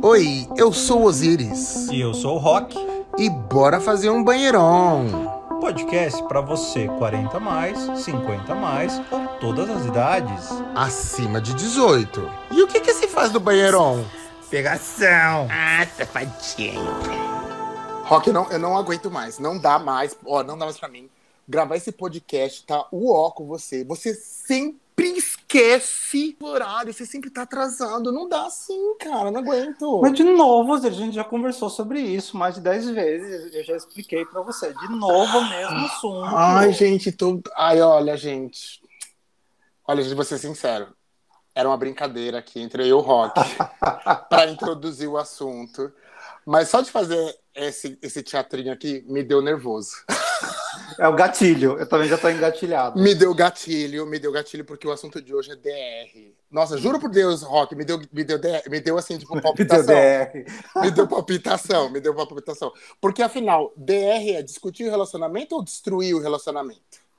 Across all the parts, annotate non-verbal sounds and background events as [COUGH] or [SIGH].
Oi, eu sou Osiris. E eu sou o Rock. E bora fazer um banheirão. Podcast para você 40 mais, 50 mais ou todas as idades. Acima de 18. E o que que se faz no banheirão? Pegação. Ah, safadinho. Rock, eu não, eu não aguento mais. Não dá mais. Ó, não dá mais pra mim. Gravar esse podcast tá o ó com você. Você sempre esquece o horário. Você sempre tá atrasando. Não dá assim, cara. Não aguento. Mas de novo, a gente já conversou sobre isso mais de 10 vezes. Eu já expliquei pra você. De novo o mesmo assunto. Ai, gente, tô... Ai, olha, gente. Olha, gente, vou ser sincero. Era uma brincadeira aqui entre eu e o Rock [LAUGHS] para introduzir o assunto. Mas só de fazer esse, esse teatrinho aqui me deu nervoso. É o gatilho. Eu também já tô engatilhado. Me deu gatilho, me deu gatilho porque o assunto de hoje é DR. Nossa, juro por Deus, Rock, me deu, me deu, DR, me deu assim, tipo, [LAUGHS] palpitação. DR. Me deu palpitação, me deu palpitação. Porque afinal, DR é discutir o relacionamento ou destruir o relacionamento?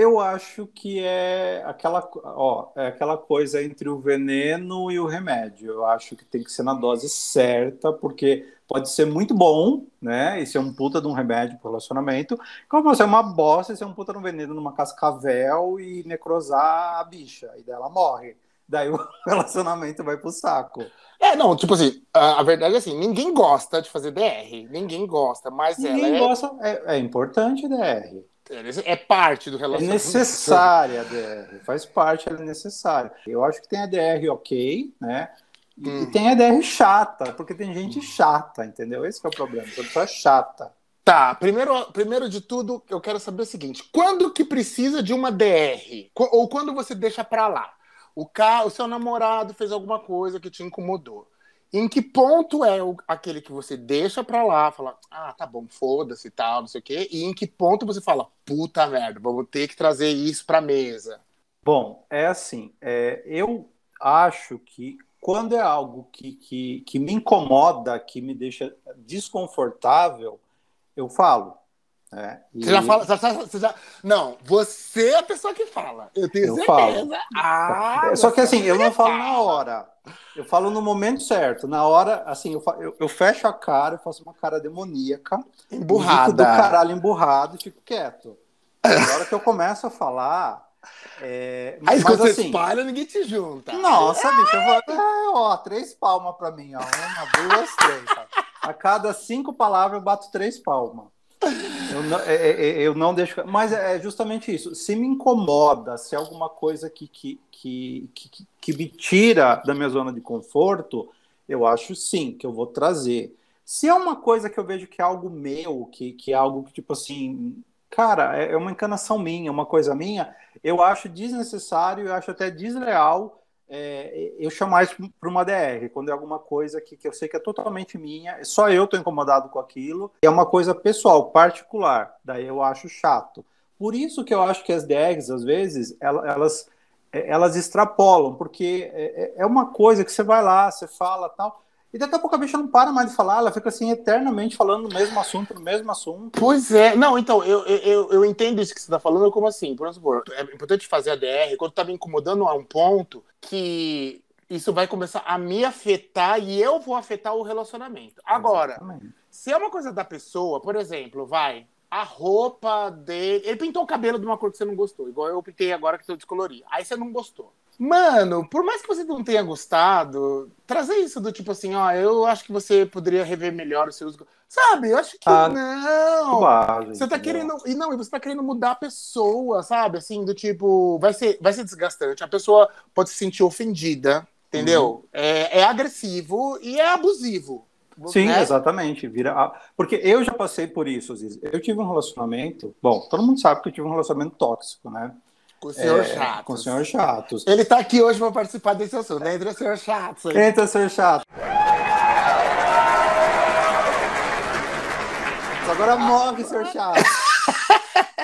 Eu acho que é aquela, ó, é aquela coisa entre o veneno e o remédio. Eu acho que tem que ser na dose certa, porque pode ser muito bom, né? E ser um puta de um remédio pro relacionamento, como pode ser uma bosta e ser um puta de um veneno numa cascavel e necrosar a bicha, e dela morre. Daí [LAUGHS] o relacionamento vai pro saco. É, não, tipo assim, a, a verdade é assim, ninguém gosta de fazer DR, ninguém gosta, mas Ninguém ela é, gosta, é, é importante DR. é parte do É relacionamento. necessária a DR, faz parte, ela é necessária. Eu acho que tem a DR ok, né? E, Hum. tem a DR chata, porque tem gente chata, entendeu? Esse que é o problema, a pessoa é chata. Tá, primeiro, primeiro de tudo, eu quero saber o seguinte: quando que precisa de uma DR? Ou quando você deixa pra lá? O, ca... o seu namorado fez alguma coisa que te incomodou. Em que ponto é o- aquele que você deixa pra lá, fala, ah, tá bom, foda-se e tal, não sei o quê, e em que ponto você fala, puta merda, vamos ter que trazer isso pra mesa? Bom, é assim, é, eu acho que quando é algo que, que, que me incomoda, que me deixa desconfortável, eu falo. né? E- Você já fala, você já- Não, você é a pessoa que fala. Eu tenho Eu certeza. Ah, É, Só que assim, eu não falo na hora. Eu falo no momento certo. Na hora, assim, eu, eu, eu fecho a cara, eu faço uma cara demoníaca. Emburrada. do caralho emburrado e fico quieto. Na hora que eu começo a falar. É, [LAUGHS] Aí mas quando você assim. espalha, ninguém te junta. Nossa, bicho, eu vou. Ah, ó, três palmas pra mim, ó. Uma, duas, três. sabe? A cada cinco palavras eu bato três palmas. Eu não, é, é, é, eu não deixo. Mas é justamente isso. Se me incomoda, se é alguma coisa que, que, que, que, que me tira da minha zona de conforto, eu acho sim que eu vou trazer. Se é uma coisa que eu vejo que é algo meu, que, que é algo que, tipo assim, cara, é é uma encanação minha, uma coisa minha, eu acho desnecessário, eu acho até desleal é, eu chamar isso para uma DR, quando é alguma coisa que, que eu sei que é totalmente minha, só eu estou incomodado com aquilo, é uma coisa pessoal, particular, daí eu acho chato. Por isso que eu acho que as DRs, às vezes, ela- elas, é, elas extrapolam, porque é, é uma coisa que você vai lá, você fala tal, e daqui a pouco a bicha não para mais de falar, ela fica assim eternamente falando o mesmo assunto, no mesmo assunto. Pois é, não, então, eu, eu, eu- entendo isso que você está falando, como assim, por exemplo, é importante fazer a DR quando tá me incomodando a um ponto que isso vai começar a me afetar e eu vou afetar o relacionamento. Agora, Exatamente. se é uma coisa da pessoa, por exemplo, vai, a roupa dele. Ele pintou o cabelo de uma cor que você não gostou, igual eu pintei agora que eu descolori. Aí você não gostou. Mano, por mais que você não tenha gostado, trazer isso do tipo assim, ó, eu acho que você poderia rever melhor os seus. Sabe? Eu acho que Ah, não. Bobagem, Você tá querendo. E não, e você tá querendo mudar a pessoa, sabe? Assim, do tipo, vai ser, vai ser desgastante. A pessoa pode se sentir ofendida, entendeu? É, é agressivo e é abusivo. Sim, né? exatamente. Vira a- Porque eu já passei por isso, Ziz. Eu tive um relacionamento. Bom, todo mundo sabe que eu tive um relacionamento tóxico, né? Com o senhor É, chato. Com o senhor chatos. Ele tá aqui hoje pra participar desse assunto, né? Entre o senhor chato. aí. Entra, senhor chato. Agora morre, senhor chato. [LAUGHS]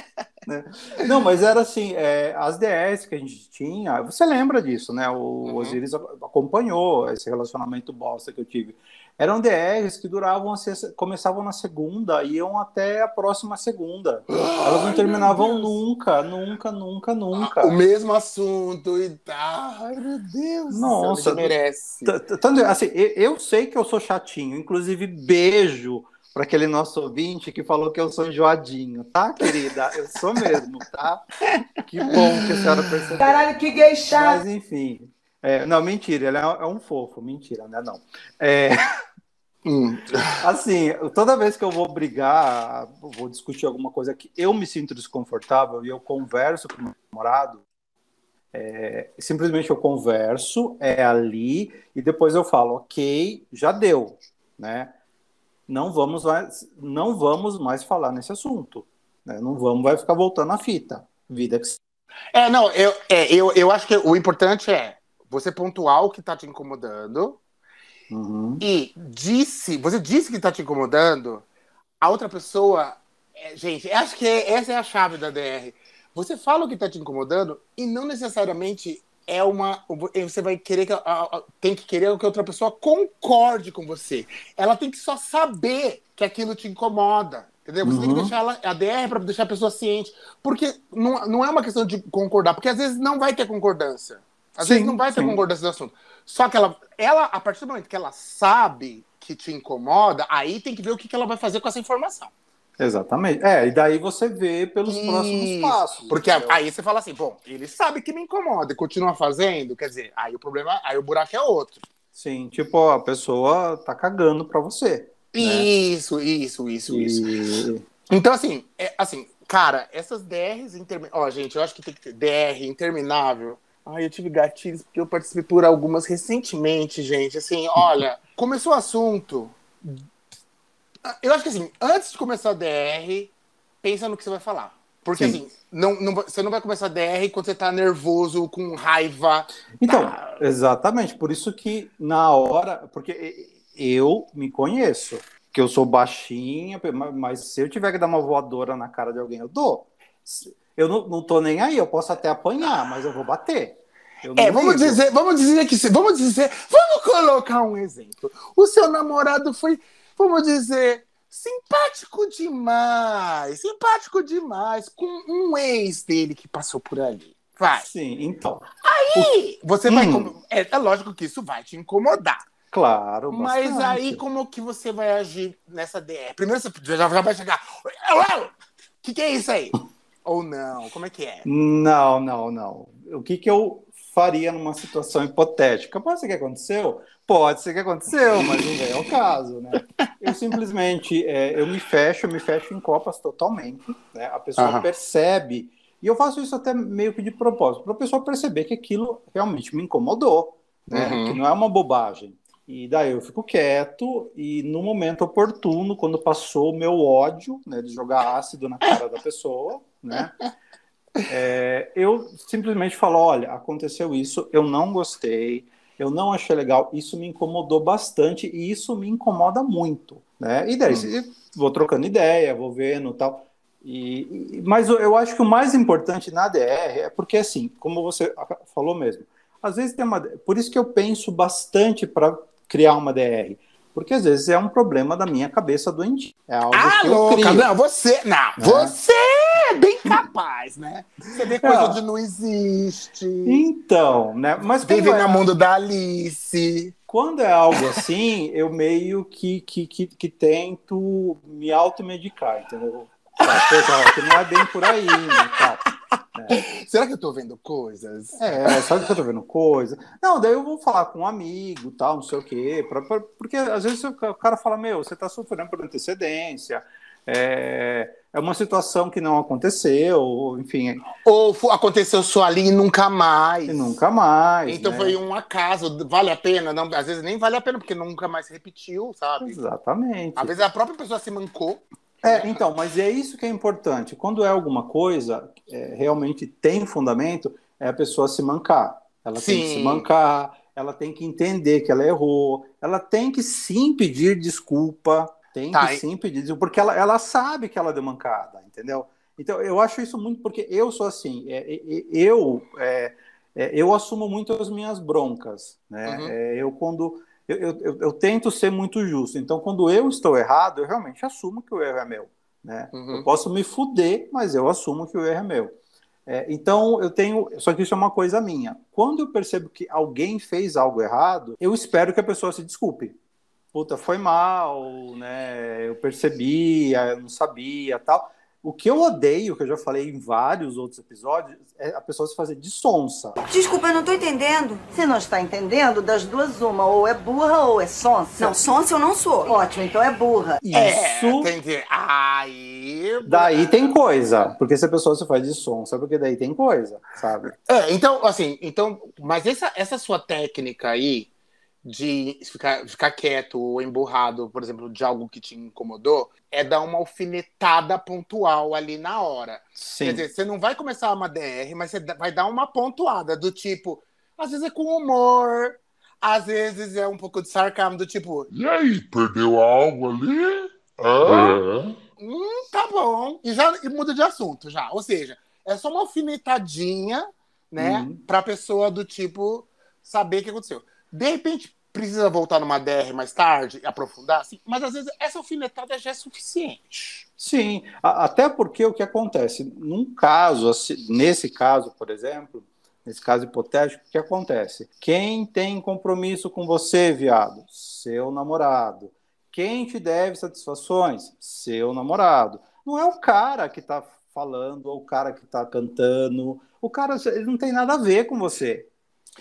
né? Não, mas era assim, é, as DRs que a gente tinha, você lembra disso, né? O Uhum. Osiris acompanhou esse relacionamento bosta que eu tive. Eram DRs que duravam, assim, começavam na segunda, iam até a próxima segunda. Elas não terminavam nunca, nunca, nunca, nunca. O mesmo assunto e tá. Ai, meu Deus. Nossa. Você merece. Tanto, assim, eu, eu sei que eu sou chatinho, inclusive beijo para aquele nosso ouvinte que falou que eu sou enjoadinho, tá, querida? Eu sou mesmo, tá? Que bom que a senhora percebeu. Caralho, que gay chato. Mas enfim. É, não, mentira, ele é, é um fofo, mentira, né? Não. É, Hum. assim, toda vez que eu vou brigar, vou discutir alguma coisa que eu me sinto desconfortável e eu converso com o meu namorado, é, simplesmente eu converso, é ali, e depois eu falo, ok, já deu, né? Não vamos mais, não vamos mais falar nesse assunto, né? Não vamos vai ficar voltando a fita. Vida que É, não, eu, é, eu, eu acho que o importante é você pontuar o que tá te incomodando Uhum. e disse, você disse que tá te incomodando, a outra pessoa, é, gente, acho que é- essa é a chave da DR. Você fala o que tá te incomodando e não necessariamente é uma, você vai querer que a- a- tem que querer que outra pessoa concorde com você. Ela tem que só saber que aquilo te incomoda. Entendeu? Você tem que Uhum. deixar ela, a DR para deixar a pessoa ciente. Porque não, não é uma questão de concordar, porque às vezes não vai ter concordância. Às Sim, vezes não vai ter sim. concordância no assunto. Só que ela, ela, a partir do momento que ela sabe que te incomoda, aí tem que ver o que, que ela vai fazer com essa informação. Exatamente. É, e daí você vê pelos próximos Isso. passos. Porque entendeu? aí você fala assim, bom, ele sabe que me incomoda e continua fazendo, quer dizer, aí o problema, aí o buraco é outro. Sim, tipo, ó, a pessoa tá cagando pra você. Isso, isso, isso, isso. E... Então, assim, é, assim, cara, essas DRs intermináveis. Ó, gente, eu acho que tem que ter DR interminável. Ai, eu tive gatilhos porque eu participei por algumas recentemente, gente. Assim, olha, começou o assunto. Eu acho que assim, antes de começar a DR, pensa no que você vai falar. Porque Sim. assim, não, não, você não vai começar a DR quando você tá nervoso, com raiva. Então, tá? exatamente, por isso que na hora, porque eu me conheço, que eu sou baixinha, mas se eu tiver que dar uma voadora na cara de alguém, eu dou. Eu não, não tô nem aí, eu posso até apanhar, mas eu vou bater. Eu É, vamos dizer, vamos dizer que vamos dizer, vamos colocar um exemplo. O seu namorado foi, vamos dizer, simpático demais, simpático demais com um ex dele que passou por ali. Vai. Sim, então, E você vai, Hum. com- é, é lógico que isso vai te incomodar. claro. Mas bastante. aí como que você vai agir nessa DR? Primeiro você já, vai chegar, o que, que é isso aí? [LAUGHS] Ou não? Como é que é? Não, não, não. O que, que eu faria numa situação hipotética? Pode ser que aconteceu? Pode ser que aconteceu, mas não é o caso, né? Eu simplesmente, é, eu me fecho, eu me fecho em copas totalmente, né? A pessoa Aham. percebe, e eu faço isso até meio que de propósito, para a pessoa perceber que aquilo realmente me incomodou, né? Uhum. Que não é uma bobagem. E daí eu fico quieto e no momento oportuno, quando passou o meu ódio, né, de jogar ácido na cara da pessoa, né, é, eu simplesmente falo, olha, aconteceu isso, eu não gostei, eu não achei legal, isso me incomodou bastante e isso me incomoda muito, né? E daí Hum. vou trocando ideia, vou vendo tal. E, mas eu- acho que o mais importante na DR é porque assim, como você falou mesmo, às vezes tem uma, por isso que eu penso bastante para criar uma DR, porque às vezes é um problema da minha cabeça doente, é algo Ah, que eu louca! crio. Não, você. Não, você é bem capaz, né? Você vê coisa Não. onde não existe. Então, né? Mas Vive é- no mundo da Alice. Quando é algo assim, eu meio que, que, que, que tento me automedicar, entendeu? Tá, que não é bem por aí, né, tal. Será que eu tô vendo coisas? É, sabe que eu tô vendo coisa? Não, daí eu vou falar com um amigo, tal, não sei o quê, pra, pra- porque às vezes o cara fala, meu, você tá sofrendo por antecedência, é, é uma situação que não aconteceu, enfim, Ou aconteceu só ali e nunca mais? e nunca mais. Então né? foi um acaso. Vale a pena? Não, às vezes nem vale a pena, porque nunca mais se repetiu, sabe? Exatamente. Às vezes a própria pessoa se mancou. É, então, mas é isso que é importante. Quando é alguma coisa é, realmente tem fundamento, é a pessoa se mancar. Ela tem que Sim. se mancar, ela tem que entender que ela errou, ela tem que sim pedir desculpa, tem Tá, que e- sim pedir desculpa, porque ela, ela sabe que ela deu mancada, entendeu? Então, eu acho isso muito porque eu sou assim. É, é, é eu é, é, eu assumo muito as minhas broncas. Né? Uhum. É, eu, quando. Eu, eu, eu, tento ser muito justo. Então, quando eu estou errado, eu realmente assumo que o erro é meu. Né? Uhum. Eu posso me fuder, mas eu assumo que o erro é meu. Então, eu tenho. Só que isso é uma coisa minha. Quando eu percebo que alguém fez algo errado, eu espero que a pessoa se desculpe. Puta, foi mal, né? Eu percebi, eu não sabia tal. O que eu odeio, que eu já falei em vários outros episódios, é a pessoa se fazer de sonsa. Desculpa, eu não tô entendendo. Se não está entendendo, das duas uma, ou é burra ou é sonsa. Não, sonsa eu não sou. Ótimo, então é burra. Isso. É, entendi. Aí. Daí tem coisa. Porque se a pessoa se faz de sonsa, porque daí tem coisa, sabe? É, então, assim, então, mas essa, essa sua técnica aí de ficar, ficar quieto ou emburrado, por exemplo, de algo que te incomodou, é dar uma alfinetada pontual ali na hora. Sim. Quer dizer, você não vai começar uma DR, mas você vai dar uma pontuada do tipo, às vezes é com humor, às vezes é um pouco de sarcasmo, do tipo, e aí, perdeu algo ali? Ah? Hum, tá bom. E já e muda de assunto já. Ou seja, é só uma alfinetadinha, né, uhum. pra pessoa do tipo saber o que aconteceu. De repente, precisa voltar numa DR mais tarde aprofundar, assim, mas às vezes essa alfinetada já é suficiente. Sim, até porque o que acontece, num caso, nesse caso, por exemplo, nesse caso hipotético, o que acontece? Quem tem compromisso com você, viado? Seu namorado. Quem te deve satisfações? Seu namorado. Não é o cara que está falando ou o cara que está cantando. O cara ele não tem nada a ver com você.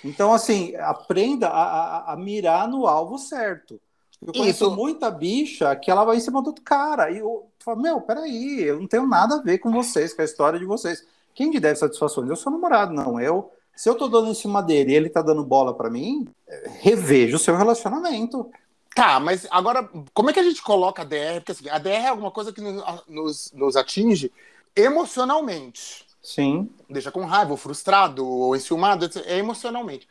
Então, assim, aprenda a, a, a mirar no alvo certo. Eu conheço Isso. muita bicha que ela vai em cima do outro cara. E eu falo, meu, peraí, eu não tenho nada a ver com vocês, com a história de vocês. Quem te deve satisfações? Eu sou namorado, não. Eu, se eu tô dando em cima dele e ele tá dando bola para mim, reveja o seu relacionamento. Tá, mas agora, como é que a gente coloca a DR? Porque assim, a DR é alguma coisa que nos, nos atinge emocionalmente. Sim. Deixa com raiva, ou frustrado, ou enciumado, é emocionalmente.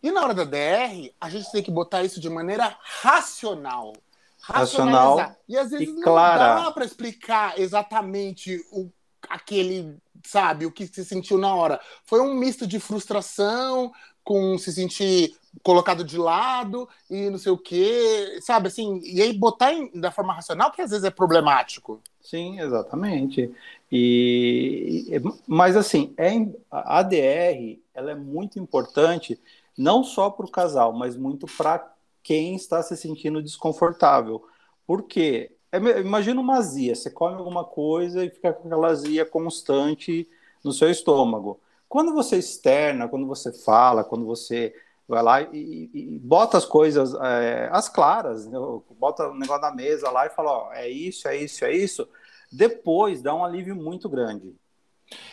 E na hora da DR, a gente tem que botar isso de maneira racional. Racional e às vezes e clara. não dá para explicar exatamente o, aquele, sabe, o que se sentiu na hora. Foi um misto de frustração com se sentir colocado de lado e não sei o quê, sabe, assim, e aí botar em, da forma racional que às vezes é problemático. Sim, exatamente. E, mas assim, é, a ADR ela é muito importante não só para o casal, mas muito para quem está se sentindo desconfortável. Porque é, imagina uma azia, você come alguma coisa e fica com aquela azia constante no seu estômago. Quando você externa, quando você fala, quando você vai lá e, e bota as coisas, é, as claras, né? bota o negócio na mesa lá e fala, ó, é isso, é isso, é isso, depois dá um alívio muito grande.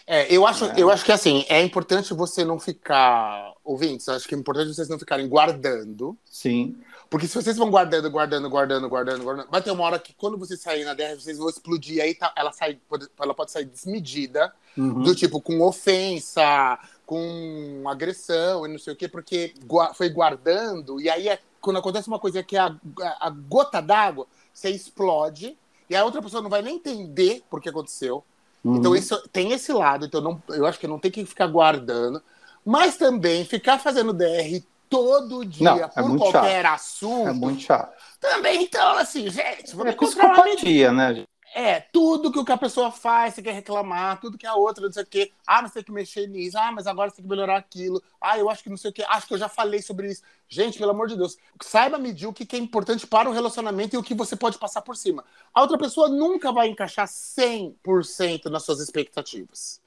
É, eu acho, é. eu acho que assim, é importante você não ficar. Ouvintes, acho que é importante vocês não ficarem guardando. Sim. Porque se vocês vão guardando, guardando, guardando, guardando, guardando, vai ter uma hora que quando vocês saírem na DR, vocês vão explodir, aí tá, ela, sai, ela pode sair desmedida, uhum. do tipo, com ofensa, com agressão e não sei o quê, porque foi guardando, e aí é, quando acontece uma coisa que é a, a gota d'água, você explode, e a outra pessoa não vai nem entender por que aconteceu. Uhum. Então isso tem esse lado, então não, eu acho que não tem que ficar guardando, mas também ficar fazendo DR todo dia não, é por qualquer chato. assunto. É muito chato. Também, então, assim, gente, vamos é psicopatia, né? É, tudo que a pessoa faz, você quer reclamar, tudo que a outra, não sei o quê. Ah, mas tem que mexer nisso. Ah, mas agora você tem que melhorar aquilo. Ah, eu acho que não sei o quê. Acho que eu já falei sobre isso. Gente, pelo amor de Deus, saiba medir o que é importante para o relacionamento e o que você pode passar por cima. A outra pessoa nunca vai encaixar 100% nas suas expectativas.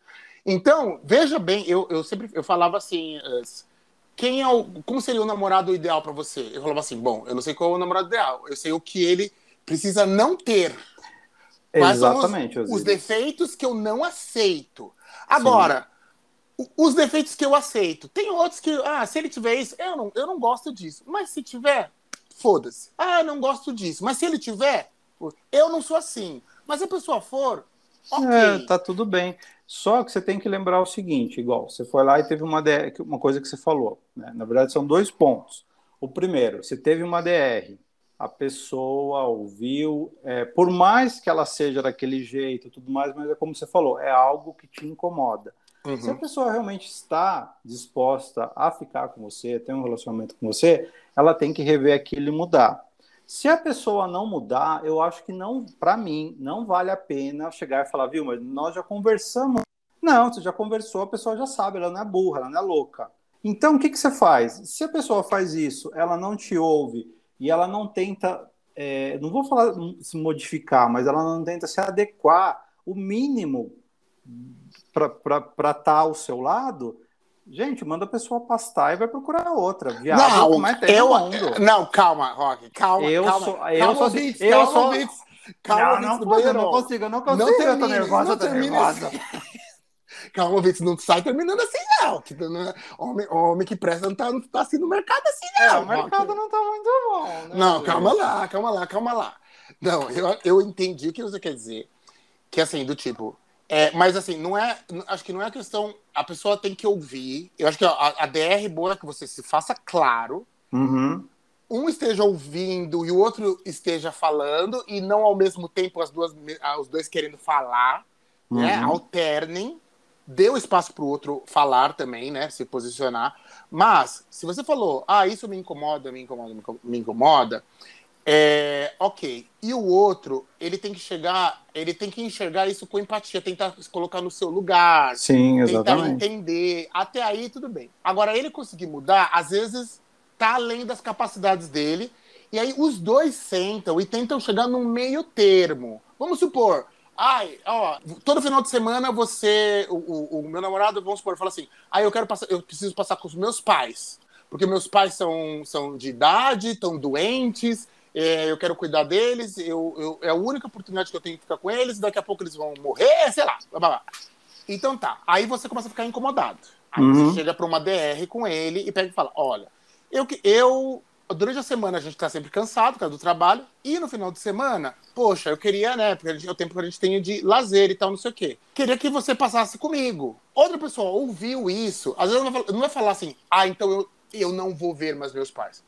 Então, veja bem, eu, eu sempre eu falava assim, quem é o, como seria o namorado ideal para você? Eu falava assim, bom, eu não sei qual é o namorado ideal, eu sei o que ele precisa não ter Quais Exatamente. Os, os, defeitos que eu não aceito. Agora, Sim. os defeitos que eu aceito. Tem outros que, ah, se ele tiver isso, eu não, eu não gosto disso. Mas se tiver, foda-se. Ah, eu não gosto disso. Mas se ele tiver, eu não sou assim. Mas se a pessoa for, ok. É, tá tudo bem. Só que você tem que lembrar o seguinte, igual, você foi lá e teve uma, DR, uma coisa que você falou. Né? Na verdade, são dois pontos. O primeiro, você teve uma DR, a pessoa ouviu, é, por mais que ela seja daquele jeito, tudo mais, mas é como você falou, é algo que te incomoda. Uhum. Se a pessoa realmente está disposta a ficar com você, ter um relacionamento com você, ela tem que rever aquilo e mudar. Se a pessoa não mudar, eu acho que não, para mim, não vale a pena chegar e falar, viu, mas nós já conversamos. Não, você já conversou, a pessoa já sabe, ela não é burra, ela não é louca. Então, o que, que você faz? Se a pessoa faz isso, ela não te ouve e ela não tenta, é, não vou falar se modificar, mas ela não tenta se adequar o mínimo para estar tá ao seu lado, gente, manda a pessoa pastar e vai procurar outra. Viado, Não, mas tem eu, mundo. não, calma, Rock, calma, Eu calma. sou- calma, eu sou- ouvintes, eu calma, sou- calma, não, não, não consigo, eu não consigo, Não eu tô termine, nervosa, não eu tô termine nervosa. Calma, ouvintes, não sai terminando assim, não. Que não é- homem, homem que presta não tá, não tá assim no mercado assim, É, não. o mercado não tá muito bom, né? Não, gente? calma lá, calma lá, calma lá. Não, eu, eu entendi o que você quer dizer. Que assim, do tipo. É, mas assim, não é. Acho que não é questão. A pessoa tem que ouvir. Eu acho que a, a DR boa é que você se faça claro. Uhum. Um esteja ouvindo e o outro esteja falando, e não ao mesmo tempo as duas, ah, os dois querendo falar. Né? Uhum. Alternem. Dê o espaço para o outro falar também, né? Se posicionar. Mas, se você falou, ah, isso me incomoda, me incomoda, me incomoda, é, ok. E o outro, ele tem que chegar, ele tem que enxergar isso com empatia, tentar se colocar no seu lugar, Sim, tentar exatamente. entender. Até aí, tudo bem. Agora, ele conseguir mudar, às vezes, tá além das capacidades dele. E aí, os dois sentam e tentam chegar num meio termo. Vamos supor, ai, ó, todo final de semana você, o, o- o meu namorado, vamos supor, fala assim, ah, eu quero passar, eu preciso passar com os meus pais. Porque meus pais são, são de idade, estão doentes, é, eu quero cuidar deles, eu, eu- é a única oportunidade que eu tenho de ficar com eles, daqui a pouco eles vão morrer, sei lá. blá, blá, blá. Então tá, aí você começa a ficar incomodado. Aí Uhum. você chega para uma DR com ele e pega e fala: olha, eu, que- eu durante a semana a gente tá sempre cansado causa do trabalho, e no final de semana, poxa, eu queria, né, porque é o tempo que a gente tem de lazer e tal, não sei o quê. Queria que você passasse comigo. Outra pessoa ouviu isso, às vezes não vai falar assim, ah, então eu, eu não vou ver mais meus pais.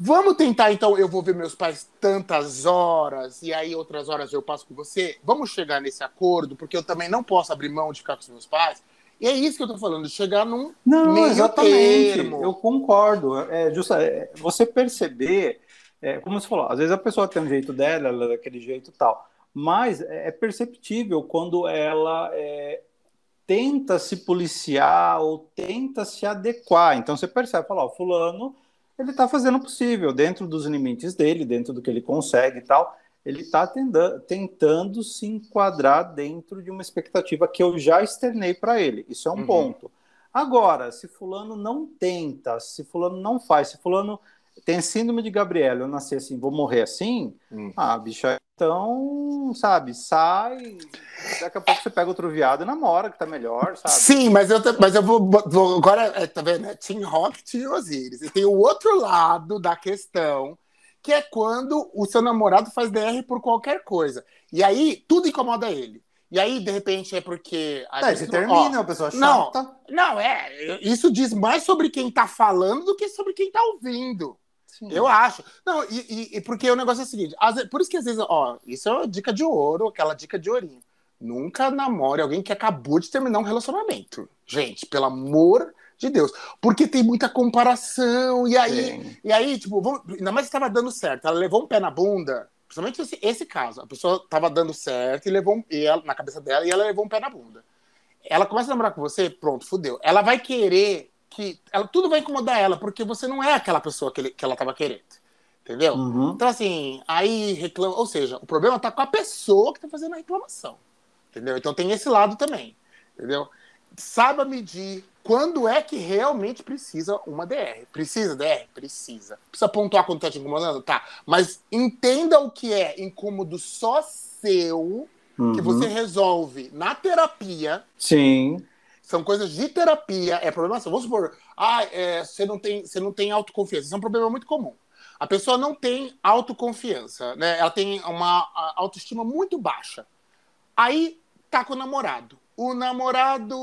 Vamos tentar, então, eu vou ver meus pais tantas horas, e aí outras horas eu passo com você? Vamos chegar nesse acordo, porque eu também não posso abrir mão de ficar com os meus pais. E é isso que eu tô falando, chegar num Não, meio exatamente. termo. Eu concordo. É, justa, é, você perceber, é, como você falou, às vezes a pessoa tem um jeito dela, ela é daquele jeito e tal. Mas é é perceptível quando ela é, tenta se policiar ou tenta se adequar. Então você percebe, fala, ó, fulano, ele está fazendo o possível dentro dos limites dele, dentro do que ele consegue e tal. Ele está tentando se enquadrar dentro de uma expectativa que eu já externei para ele. Isso é um Uhum. ponto. Agora, se fulano não tenta, se fulano não faz, se fulano tem síndrome de Gabriela, eu nasci assim, vou morrer assim, Hum. ah, bicho, então, sabe, sai, daqui a pouco você pega outro viado e namora, que tá melhor, sabe? Sim, mas eu, mas eu vou, vou- Agora, é, tá vendo? É Team Rock, Team Osiris. E tem o outro lado da questão, que é quando o seu namorado faz DR por qualquer coisa. E aí, tudo incomoda ele. E aí, de repente, é porque. a gente- você termina, ó, é uma pessoa não. chata. não, é. Isso diz mais sobre quem tá falando do que sobre quem tá ouvindo. Sim. Eu acho. Não, e, e- porque o negócio é o seguinte: às por isso que às vezes, ó, isso é uma dica de ouro, aquela dica de ourinho. Nunca namore alguém que acabou de terminar um relacionamento. Gente, pelo amor de Deus. Porque tem muita comparação. E aí, Sim. e aí tipo, vamos, ainda mais que estava dando certo. Ela levou um pé na bunda. Principalmente esse, esse caso. A pessoa estava dando certo e levou um, e ela- na cabeça dela e ela levou um pé na bunda. Ela começa a namorar com você, pronto, fudeu. Ela vai querer que. Ela, tudo vai incomodar ela, porque você não é aquela pessoa que, ele- que ela estava querendo. Entendeu? Uhum. Então, assim, aí reclama. Ou seja, o problema tá com a pessoa que tá fazendo a reclamação. Entendeu? Então tem esse lado também. Entendeu? Saiba medir quando é que realmente precisa uma DR. Precisa DR? Precisa. Precisa pontuar quando tá te incomodando? Tá. Mas entenda o que é incômodo só seu, que Uhum. você resolve na terapia. Sim. São coisas de terapia, é problema seu. Vamos supor, ah, é, você, não tem, você não tem autoconfiança. Isso é um problema muito comum. A pessoa não tem autoconfiança, né? Ela tem uma autoestima muito baixa. Aí tá com o namorado. O namorado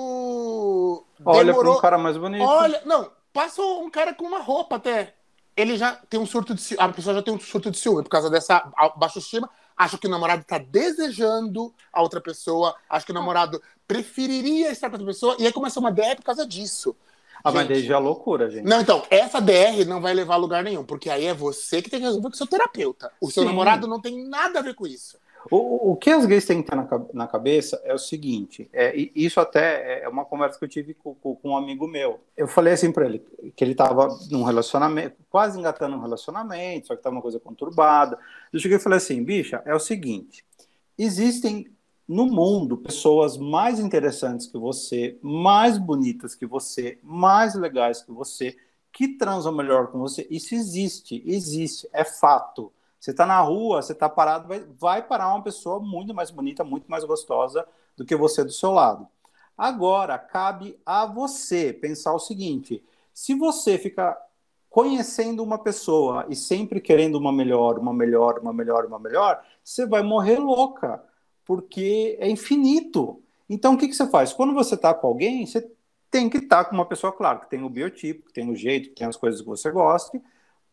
Olha demorou. para um cara mais bonito. Olha, não, passou um cara com uma roupa até. ele já tem um surto de ciúme. A pessoa já tem um surto de ciúme por causa dessa baixa estima. Acha que o namorado está desejando a outra pessoa. Acha que o namorado preferiria estar com outra pessoa. E aí começa uma DR por causa disso. Ah, mas Gente. daí já é loucura, gente. Não, então, essa DR não vai levar a lugar nenhum, porque aí é você que tem que resolver com o seu terapeuta. O seu Sim. namorado não tem nada a ver com isso. O, o que as gays têm que ter na, na cabeça é o seguinte: é, isso até é uma conversa que eu tive com, com- com um amigo meu. Eu falei assim para ele que ele estava num relacionamento, quase engatando um relacionamento, só que estava uma coisa conturbada. Eu cheguei e falei assim: bicha, é o seguinte: existem no mundo pessoas mais interessantes que você, mais bonitas que você, mais legais que você, que transam melhor com você. Isso existe, existe, é fato. Você está na rua, você está parado, vai, vai parar uma pessoa muito mais bonita, muito mais gostosa do que você do seu lado. Agora, cabe a você pensar o seguinte: se você fica conhecendo uma pessoa e sempre querendo uma melhor, uma melhor, uma melhor, uma melhor, você vai morrer louca, porque é infinito. Então, o que, que você faz? Quando você está com alguém, você tem que estar com uma pessoa, claro, que tem o biotipo, que tem o jeito, que tem as coisas que você gosta.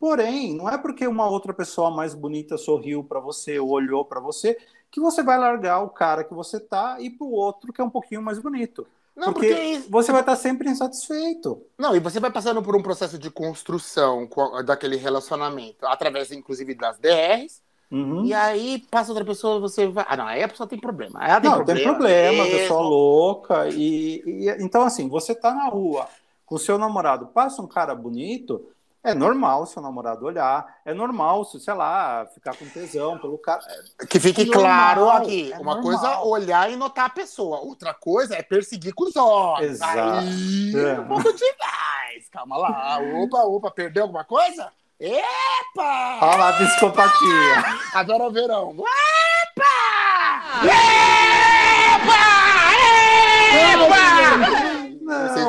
Porém, não é porque uma outra pessoa mais bonita sorriu para você ou olhou para você que você vai largar o cara que você tá e pro outro que é um pouquinho mais bonito. Não, porque porque. você vai estar sempre insatisfeito. Não, e você vai passando por um processo de construção daquele relacionamento, através, inclusive, das DRs. Uhum. E aí passa outra pessoa, você vai. Ah, não, aí a pessoa tem problema. Aí ela tem Não, problema. tem problema, mesmo. pessoa louca. E, e- então, assim, você tá na rua com o seu namorado, passa um cara bonito, é normal seu namorado olhar, é normal, se, sei lá, ficar com tesão pelo cara. Que fique É normal, claro aqui. é uma normal. coisa é olhar e notar a pessoa. Outra coisa é perseguir com os olhos. Exato. Aí, É. um pouco demais. Calma lá. Opa, opa, perdeu alguma coisa? Epa! Olha lá a psicopatia. Agora é o verão. Epa! Você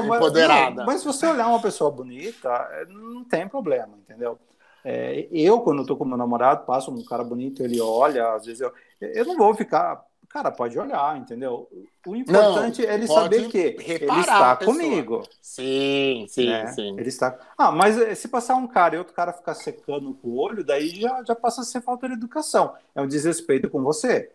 é mas, empoderada. não, mas se você olhar uma pessoa bonita, é, não tem problema, entendeu? É, eu, quando tô com meu namorado, passo um cara bonito, ele olha, às vezes eu, eu não vou ficar. Cara, pode olhar, entendeu? O importante é ele saber que ele está comigo. Sim, sim, né? sim. Ele está. Ah, mas eh, se passar um cara e outro cara ficar secando com o olho, daí já, já passa a ser falta de educação. É um desrespeito com você.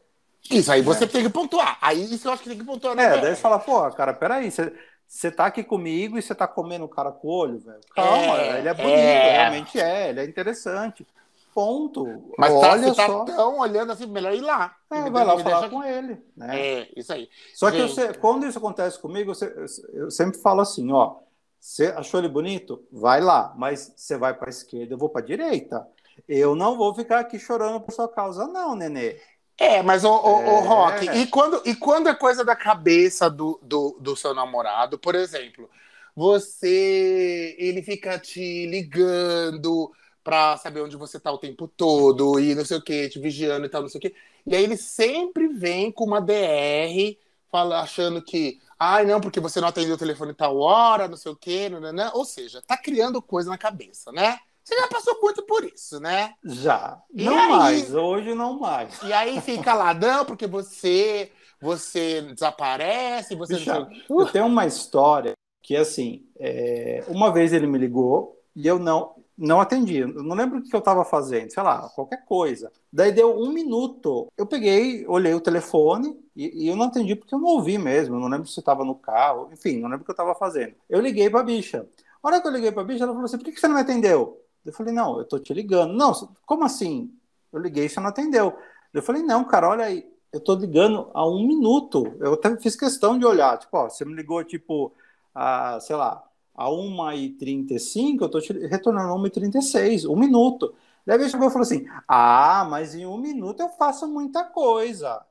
Isso aí você tem que pontuar. Aí isso eu acho que tem que pontuar. né, É, daí você fala, pô, cara, peraí, você, você tá aqui comigo e você tá comendo o cara com o olho, velho. Calma, É, ele é bonito, é. realmente é, ele é interessante. Ponto. Mas tá, Olha você tá só. tão olhando assim, melhor ir lá. É, Me vai lá falar deixa- com ele. Né? É, isso aí. Só que Gente. sei- quando isso acontece comigo, eu, eu sempre falo assim, ó, você achou ele bonito? Vai lá, mas você vai para a esquerda, eu vou para a direita. Eu não vou ficar aqui chorando por sua causa, não, nenê. É, mas o, o, o É. Rock, e quando, e quando é coisa da cabeça do, do, do seu namorado, por exemplo, você ele fica te ligando pra saber onde você tá o tempo todo e não sei o que, te vigiando e tal, não sei o que. E aí ele sempre vem com uma DR fala, achando que, ai, não, porque você não atendeu o telefone tal hora, não sei o que, nananã. ou seja, tá criando coisa na cabeça, né? Você já passou muito por isso, né? Já. E não aí? mais, hoje não mais. E aí fica lá, não, porque você você desaparece, você Bicha, não eu tenho uma história que, assim, é, uma vez ele me ligou e eu não, não atendi. Eu não lembro o que eu estava fazendo, sei lá, qualquer coisa. Daí deu um minuto. Eu peguei, olhei o telefone e, e eu não atendi porque eu não ouvi mesmo. Eu não lembro se estava no carro, enfim, não lembro o que eu estava fazendo. Eu liguei para a bicha. A hora que eu liguei para a bicha, ela falou assim: por que que você não me atendeu? Eu falei: não, eu tô te ligando. Não, como assim? Eu liguei você não atendeu. Eu falei: não, cara, olha aí. Eu tô ligando há um minuto. Eu até fiz questão de olhar. Tipo, ó, você me ligou, tipo, a, sei lá, a 1h35, eu tô te retornando a 1h36, um minuto. Daí bicha chegou e falou assim: Ah, mas em um minuto eu faço muita coisa.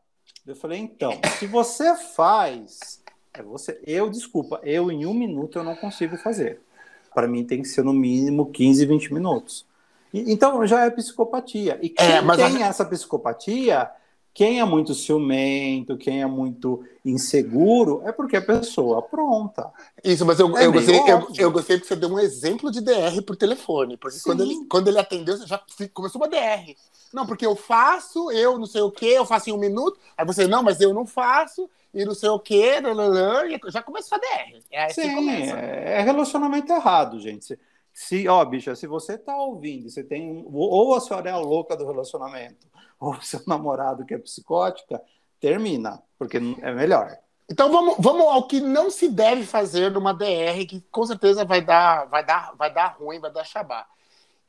Eu falei, então, se você faz, é você. Eu, desculpa, eu em um minuto eu não consigo fazer. Para mim tem que ser no mínimo 15, 20 minutos. E- então já é psicopatia. E quem É, tem essa psicopatia, quem é muito ciumento, quem é muito inseguro, é porque a pessoa pronta. Isso, mas eu, É eu, gostei, eu, eu gostei que você deu um exemplo de DR por telefone. Porque quando ele, quando ele atendeu, você já começou uma DR. Não, porque eu faço, eu não sei o quê, eu faço em um minuto. Aí você, não, mas eu não faço, e não sei o quê, e já começou a DR. É assim Sim, começa. é é relacionamento errado, gente. Se, ó, bicha, se você tá ouvindo, você tem ou a senhora é a louca do relacionamento, [LAUGHS] ou o seu namorado que é psicótica, termina, porque é melhor. Então vamos, vamos ao que não se deve fazer numa DR, que com certeza vai dar, vai dar, vai dar ruim, vai dar chabá.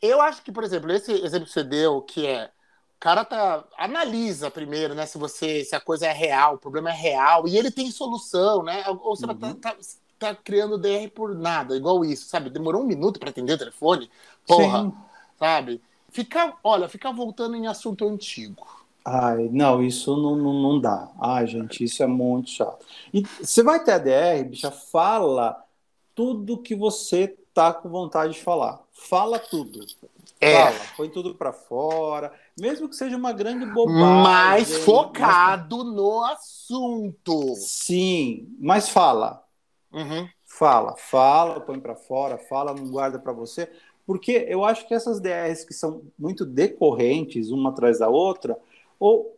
Eu acho que, por exemplo, esse exemplo que você deu, que é o cara tá analisa primeiro, né, se você se a coisa é real, o problema é real e ele tem solução, né? Ou você vai tá, tá, tá criando DR por nada, igual isso, sabe? Demorou um minuto para atender o telefone, porra, Sim. sabe? Ficar, olha, ficar voltando em assunto antigo. Ai, não, isso não, não, não dá. Ai, gente, isso é muito chato. E você vai ter a DR, bicha, fala tudo que você tá com vontade de falar. Fala tudo. É. Fala, põe tudo pra fora, mesmo que seja uma grande bobagem. mais mas- focado no assunto. Sim, mas fala. Uhum. Fala, fala, põe pra fora, fala, não guarda pra você, porque eu acho que essas DRs que são muito decorrentes, uma atrás da outra, ou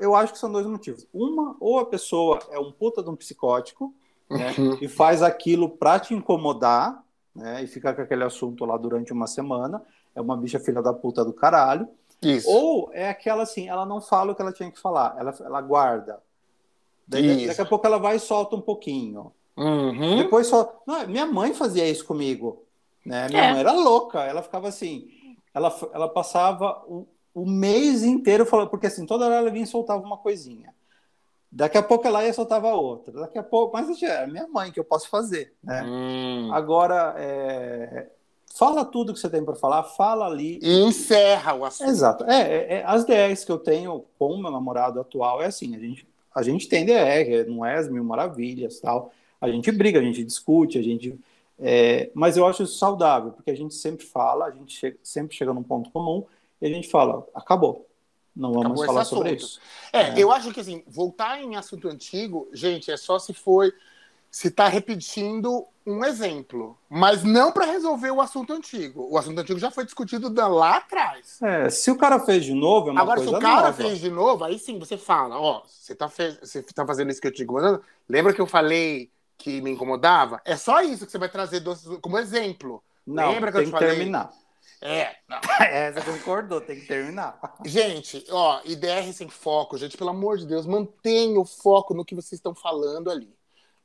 eu acho que são dois motivos. Uma, ou a pessoa é um puta de um psicótico, né, Uhum. e faz aquilo pra te incomodar, né, e ficar com aquele assunto lá durante uma semana, é uma bicha filha da puta do caralho, Isso. ou é aquela assim, ela não fala o que ela tinha que falar, ela, ela guarda. Daí, daqui a pouco ela vai e solta um pouquinho. Uhum. Depois só. Não, minha mãe fazia isso comigo. Né? Minha É. mãe era louca. Ela ficava assim. Ela, ela passava o, o mês inteiro falando, porque assim, toda hora ela vinha e soltava uma coisinha. Daqui a pouco ela ia e soltava outra. Daqui a pouco. Mas assim, é minha mãe que eu posso fazer. Né? Hum. Agora, é, fala tudo que você tem para falar, fala ali. E encerra o assunto. Exato. É, é, é, as DRs que eu tenho com o meu namorado atual é assim, a gente, a gente tem DR, não é as mil maravilhas tal. A gente briga, a gente discute, a gente. é, mas eu acho isso saudável, porque a gente sempre fala, a gente chega- sempre chega num ponto comum e a gente fala, acabou. Não vamos Acabou falar sobre isso. É, eu acho que assim, voltar em assunto antigo, gente, é só se foi. Se tá repetindo um exemplo. Mas não para resolver o assunto antigo. O assunto antigo já foi discutido lá atrás. É, se o cara fez de novo, é uma Agora, se coisa o cara nova. fez de novo, aí sim você fala, ó, você tá, você tá fazendo isso que eu te incomodando? Lembra que eu falei que me incomodava? É só isso que você vai trazer do- como exemplo. Não, Lembra que eu tem te que falei? terminar. É, não. [LAUGHS] É, você concordou, tem que terminar. Gente, ó, IDR sem foco, gente, pelo amor de Deus, mantenha o foco no que vocês estão falando ali,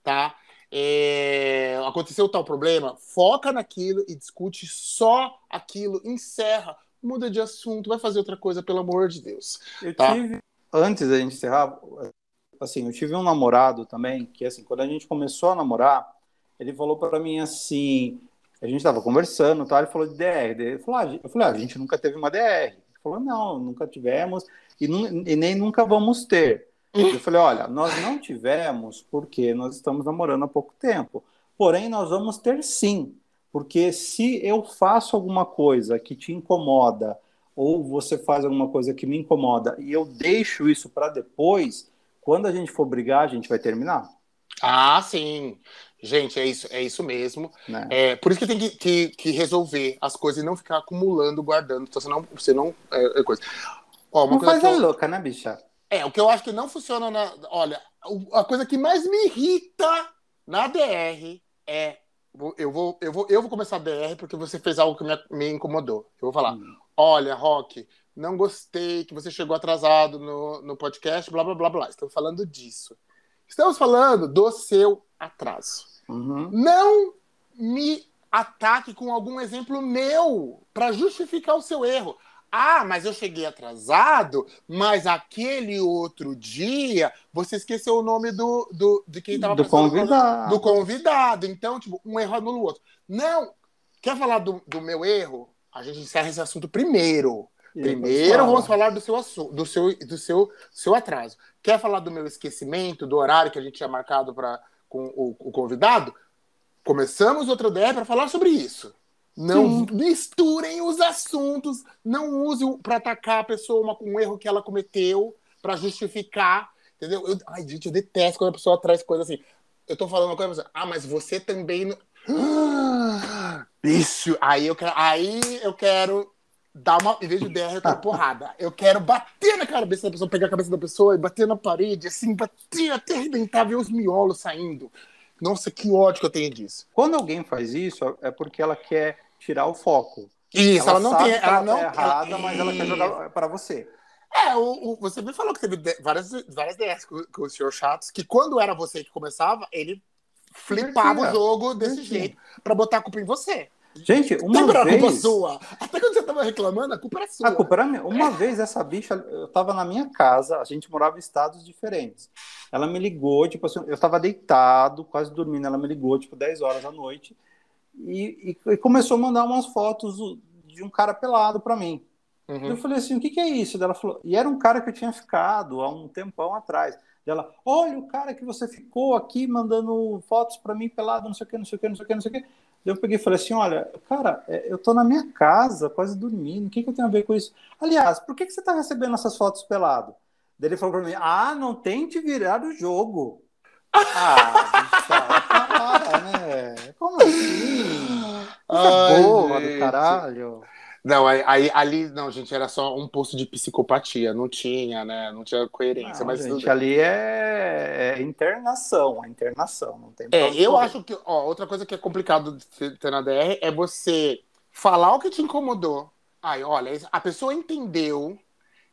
tá? É, aconteceu tal problema, foca naquilo e discute só aquilo, encerra, muda de assunto, vai fazer outra coisa, pelo amor de Deus. Eu Tá. tive, antes da gente encerrar, assim, eu tive um namorado também, que assim, quando a gente começou a namorar, ele falou para mim assim, a gente tava conversando, tá? ele falou de DR, ele falou, ah, eu falei, ah, a gente nunca teve uma DR. Ele falou, não, nunca tivemos e, e nem nunca vamos ter. Eu falei, olha, nós não tivemos porque nós estamos namorando há pouco tempo. Porém, nós vamos ter sim. Porque se eu faço alguma coisa que te incomoda, ou você faz alguma coisa que me incomoda, e eu deixo isso para depois, quando a gente for brigar, a gente vai terminar. Ah, sim. Gente, é isso, é isso mesmo. Né? É, por isso que tem que, que, que resolver as coisas e não ficar acumulando, guardando, então, senão você não. É, é coisa. Ó, uma Não coisa faz eu- louca, né, bicha? É, o que eu acho que não funciona na. Olha, a coisa que mais me irrita na DR é. Eu vou, eu vou, eu vou começar a DR porque você fez algo que me, me incomodou. Eu vou falar: Hum. olha, Rock, não gostei que você chegou atrasado no, no podcast, blá blá blá blá. Estamos falando disso. Estamos falando do seu atraso. Uhum. Não me ataque com algum exemplo meu para justificar o seu erro. Ah, mas eu cheguei atrasado, mas aquele outro dia você esqueceu o nome do, do de quem estava Do convidado. do convidado. Então, tipo, um erro anula o outro. Não. Quer falar do, do meu erro? A gente encerra esse assunto primeiro. Primeiro vamos falar do seu, do seu, do seu, seu atraso. Quer falar do meu esquecimento, do horário que a gente tinha marcado pra, com o, o convidado? Começamos outra ideia para falar sobre isso. Não misturem os assuntos, não use para atacar a pessoa uma, um erro que ela cometeu para justificar, entendeu? Eu, ai, gente, eu detesto quando a pessoa traz coisa assim. Eu tô falando uma coisa, mas, ah, mas você também não... [GASPS] Ah, Isso, aí eu quero, aí eu quero dar uma, em vez de DR, eu quero porrada. Eu quero bater na cabeça da pessoa, pegar a cabeça da pessoa e bater na parede, assim, bater até arrebentar, ver os miolos saindo. Nossa, que ódio que eu tenho disso. Quando alguém faz isso, é porque ela quer tirar o foco. Isso, ela, não sabe tem. Ela ela não. tá errada, ela- mas ela quer jogar para você. É, o, o- você me falou que teve de- várias, várias DS com, com o senhor Chatos, que quando era você que começava, ele flipava o jogo desse jeito pra botar a culpa em você. Gente, uma Sempre era culpa vez. sua. Até quando você tava reclamando, a culpa era sua. A culpa era minha. Uma vez essa bicha, eu tava na minha casa, a gente morava em estados diferentes. Ela me ligou, tipo assim, eu tava deitado, quase dormindo, ela me ligou, tipo, 10 horas da noite, e, e- e começou a mandar umas fotos de um cara pelado pra mim. Uhum. Eu falei assim, o que, que é isso? Ela falou, e era um cara que eu tinha ficado há um tempão atrás. Ela, olha o cara que você ficou aqui mandando fotos pra mim pelado, não sei o que, não sei o que, não sei o que, não sei o que. Daí Eu peguei e falei assim, olha, cara, é, eu tô na minha casa, quase dormindo, o que, que eu tenho a ver com isso? Aliás, por que, que você tá recebendo essas fotos pelado? Daí ele falou pra mim, ah, não tente virar o jogo. [LAUGHS] Ah, para, né? Como assim? Coisa Ai, boa gente. do caralho. Não, aí, aí- ali, não, gente, era só um posto de psicopatia, não tinha, né? Não tinha coerência, Não, mas gente, tudo- ali é, é internação, é internação, não tem É, eu correr. acho que, ó, outra coisa que é complicado de ter- na DR é você falar o que te incomodou. Ai, olha, a pessoa entendeu.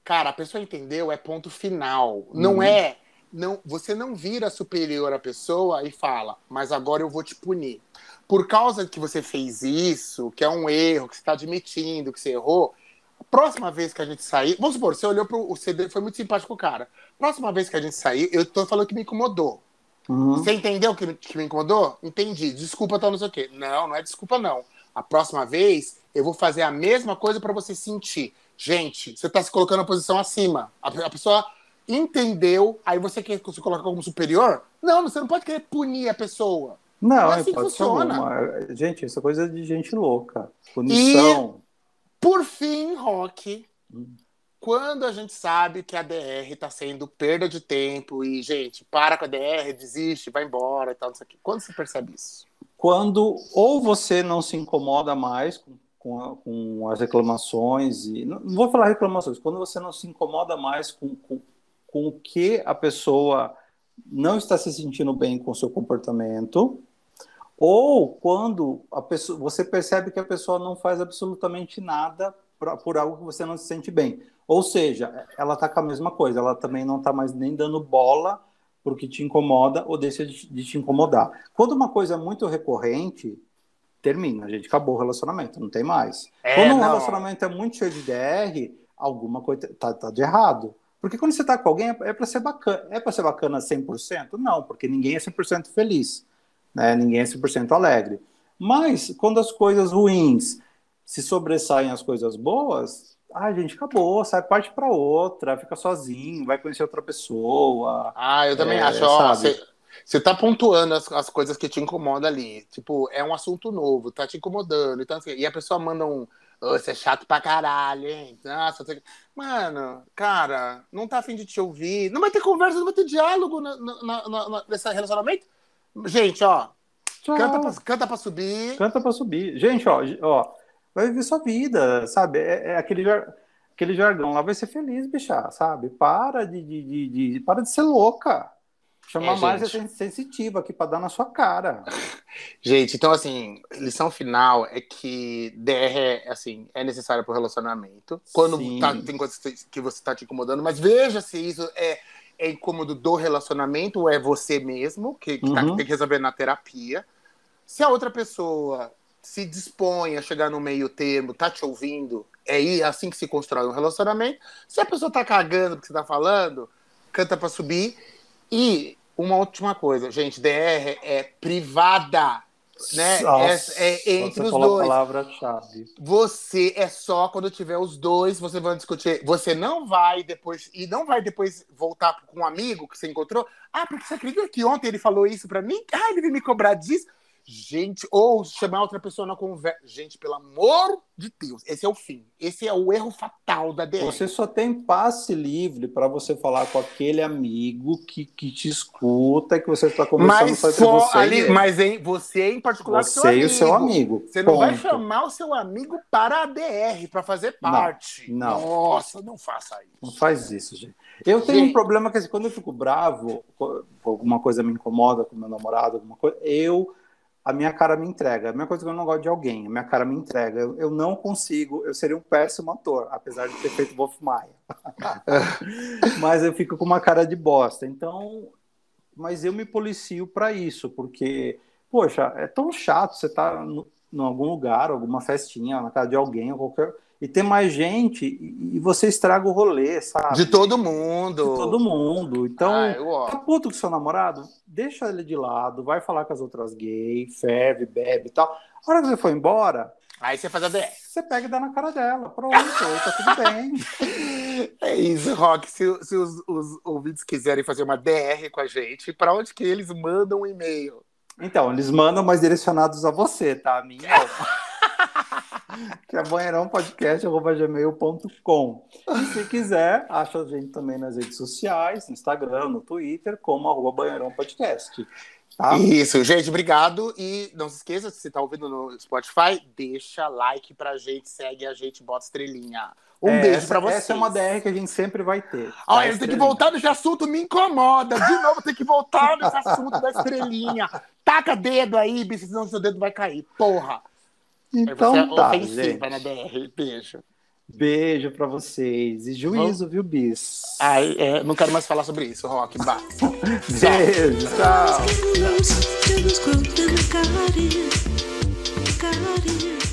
Cara, a pessoa entendeu é ponto final. Não Uhum. é, não, você não vira superior à pessoa e fala, mas agora eu vou te punir. Por causa que você fez isso, que é um erro, que você está admitindo que você errou, a próxima vez que a gente sair, vamos supor, você olhou pro o CD, foi muito simpático o cara. Próxima vez que a gente sair, eu tô falando que me incomodou. Uhum. Você entendeu que, que me incomodou? Entendi. Desculpa, tá não sei o quê. Não, não é desculpa, não. A próxima vez, eu vou fazer a mesma coisa para você sentir. Gente, você tá se colocando na posição acima. A, a pessoa entendeu, aí você quer se colocar como superior? Não, você não pode querer punir a pessoa. Não, Não é é assim que funciona. alguma. Gente, isso é coisa de gente louca. Punição. Por fim, Rock, Hum. quando a gente sabe que a DR tá sendo perda de tempo e, gente, para com a DR, desiste, vai embora e tal, não sei o quê. Quando você percebe isso? Quando ou você não se incomoda mais com, com, a- com as reclamações, e não, não vou falar reclamações, quando você não se incomoda mais com, com, com o que a pessoa não está se sentindo bem com o seu comportamento, ou quando a pessoa, você percebe que a pessoa não faz absolutamente nada pra, por algo que você não se sente bem. Ou seja, ela está com a mesma coisa, ela também não está mais nem dando bola para o que te incomoda ou deixa de, de te incomodar. Quando uma coisa é muito recorrente, termina, gente, acabou o relacionamento, não tem mais. É, quando um não. relacionamento é muito cheio de DR, alguma coisa tá, tá de errado. Porque quando você tá com alguém, é para ser bacana. É para ser bacana 100%? Não, porque ninguém é 100% feliz. Né? Ninguém é 100% alegre. Mas quando as coisas ruins se sobressaem às coisas boas, ai, gente, acabou, sai parte para outra, fica sozinho, vai conhecer outra pessoa. Ah, eu também É, acho. Ó, você você tá pontuando as, as coisas que te incomodam ali. Tipo, é um assunto novo, tá te incomodando. Então, assim, e a pessoa manda um. "Ô, você é chato pra caralho, hein? Nossa, você... Mano, cara, não tá afim de te ouvir. Não vai ter conversa, não vai ter diálogo na, na, na- na- nesse relacionamento. Gente, ó, Tchau. canta pra, canta pra subir. Canta para subir. Gente, ó, ó, vai viver sua vida, sabe? É, é aquele, jar- aquele jargão lá, vai ser feliz, bicha, sabe? Para de, de, de- de- para de ser louca. Chamar É, mais gente. é sensitiva aqui para dar na sua cara. [LAUGHS] Gente, então assim, lição final é que DR é, assim, é necessário para o relacionamento. Quando tá- tem coisas que você está te incomodando, mas veja se isso é, é incômodo do relacionamento ou é você mesmo que, que tá- Uhum. tem que resolver na terapia. Se a outra pessoa se dispõe a chegar no meio termo, tá te ouvindo, é aí assim que se constrói um relacionamento. Se a pessoa tá cagando porque você tá falando, canta para subir. E uma última coisa, gente, DR é privada, né? Nossa, é, é entre você os dois. palavra-chave. Você é só quando tiver os dois, vocês vão discutir. Você não vai depois e não vai depois voltar com um amigo que você encontrou. Ah, porque você acredita que ontem ele falou isso pra mim? Ah, ele veio me cobrar disso. Gente, ou chamar outra pessoa na conversa. Gente, pelo amor de Deus, esse é o fim. Esse é o erro fatal da DR. Você só tem passe livre para você falar com aquele amigo que, que te escuta e que você está conversando mas só você ali, mas em, você em particular, com Você e o seu amigo. Você não vai Ponto. chamar o seu amigo para a DR, para fazer Não, parte. não. Nossa, não faça isso. Não faz isso, gente. Eu tenho Gente. um problema que assim, quando eu fico bravo, alguma coisa me incomoda com meu namorado, alguma coisa, eu a minha cara me entrega. A mesma coisa que eu não gosto de alguém, a minha cara me entrega. Eu, eu não consigo, eu seria um péssimo ator, apesar de ter feito Wolf Maia. [LAUGHS] mas eu fico com uma cara de bosta. Então, mas eu me policio para isso, porque, poxa, é tão chato você estar tá em algum lugar, alguma festinha, na casa de alguém, ou qualquer e tem mais gente e você estraga o rolê, sabe? De todo mundo. De todo mundo. Então, ah, tá puto com seu namorado? Deixa ele de lado, vai falar com as outras gays, ferve, bebe e tal. A hora que você for embora. Aí você faz a DR. Você pega e dá na cara dela. Pronto, tá tudo bem. [LAUGHS] É isso, Rock. Se, se os, os ouvintes quiserem fazer uma DR com a gente, para onde que eles mandam um e-mail? Então, eles mandam, mas direcionados a você, tá? A minha. [LAUGHS] que é banheirãopodcast.gmail.com. E se quiser, acha a gente também nas redes sociais, no Instagram, no Twitter, como arroba banheirão podcast. Tá? Isso, gente, obrigado. E não se esqueça, se está ouvindo no Spotify, deixa like pra gente, segue a gente, bota estrelinha. Um é, beijo pra vocês. Essa é uma DR que a gente sempre vai ter. Olha, eu tenho que voltar nesse assunto, me incomoda. De novo, tem que voltar nesse assunto da estrelinha. Taca dedo aí, bicho, senão seu dedo vai cair. Porra. Então é tá, gente. na DR. Beijo. Beijo pra vocês. E juízo, viu, Bis? Ai, é, não quero mais falar sobre isso, Rock. Bah. [LAUGHS] Beijo, tchau. tchau.